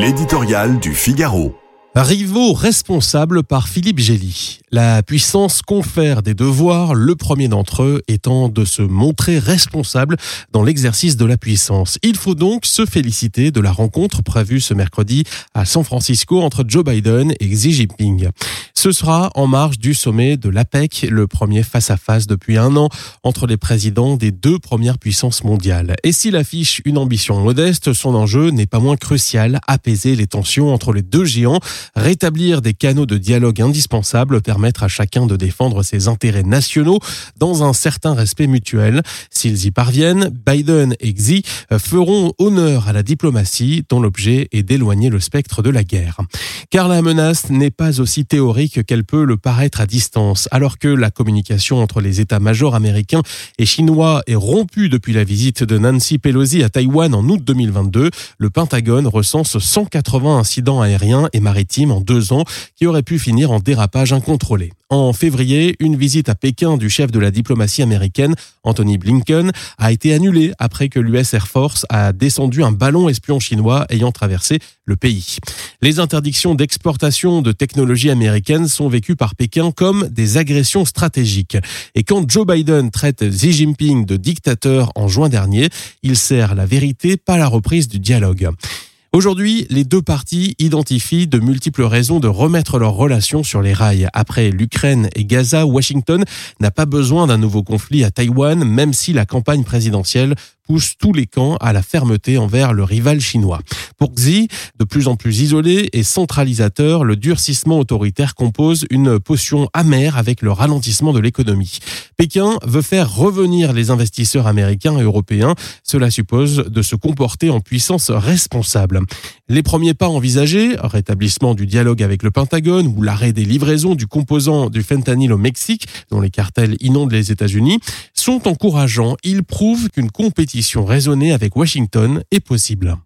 L'éditorial du Figaro. Rivaux responsable par Philippe Gély. La puissance confère des devoirs, le premier d'entre eux étant de se montrer responsable dans l'exercice de la puissance. Il faut donc se féliciter de la rencontre prévue ce mercredi à San Francisco entre Joe Biden et Xi Jinping. Ce sera en marge du sommet de l'APEC, le premier face-à-face depuis un an entre les présidents des deux premières puissances mondiales. Et s'il affiche une ambition modeste, son enjeu n'est pas moins crucial, apaiser les tensions entre les deux géants, rétablir des canaux de dialogue indispensables, permettre à chacun de défendre ses intérêts nationaux dans un certain respect mutuel. S'ils y parviennent, Biden et Xi feront honneur à la diplomatie dont l'objet est d'éloigner le spectre de la guerre. Car la menace n'est pas aussi théorique qu'elle peut le paraître à distance. Alors que la communication entre les états-majors américains et chinois est rompue depuis la visite de Nancy Pelosi à Taïwan en août 2022, le Pentagone recense 180 incidents aériens et maritimes en deux ans qui auraient pu finir en dérapage incontrôlé. En février, une visite à Pékin du chef de la diplomatie américaine, Anthony Blinken, a été annulée après que l'US Air Force a descendu un ballon espion chinois ayant traversé le pays. Les interdictions d'exportation de technologies américaines sont vécues par Pékin comme des agressions stratégiques. Et quand Joe Biden traite Xi Jinping de dictateur en juin dernier, il sert la vérité, pas la reprise du dialogue. Aujourd'hui, les deux parties identifient de multiples raisons de remettre leurs relations sur les rails. Après l'Ukraine et Gaza, Washington n'a pas besoin d'un nouveau conflit à Taïwan, même si la campagne présidentielle pousse tous les camps à la fermeté envers le rival chinois. Pour Xi, de plus en plus isolé et centralisateur, le durcissement autoritaire compose une potion amère avec le ralentissement de l'économie. Pékin veut faire revenir les investisseurs américains et européens. Cela suppose de se comporter en puissance responsable. Les premiers pas envisagés, rétablissement du dialogue avec le Pentagone ou l'arrêt des livraisons du composant du fentanyl au Mexique, dont les cartels inondent les États-Unis, sont encourageants. Ils prouvent qu'une compétition raisonnée avec Washington est possible.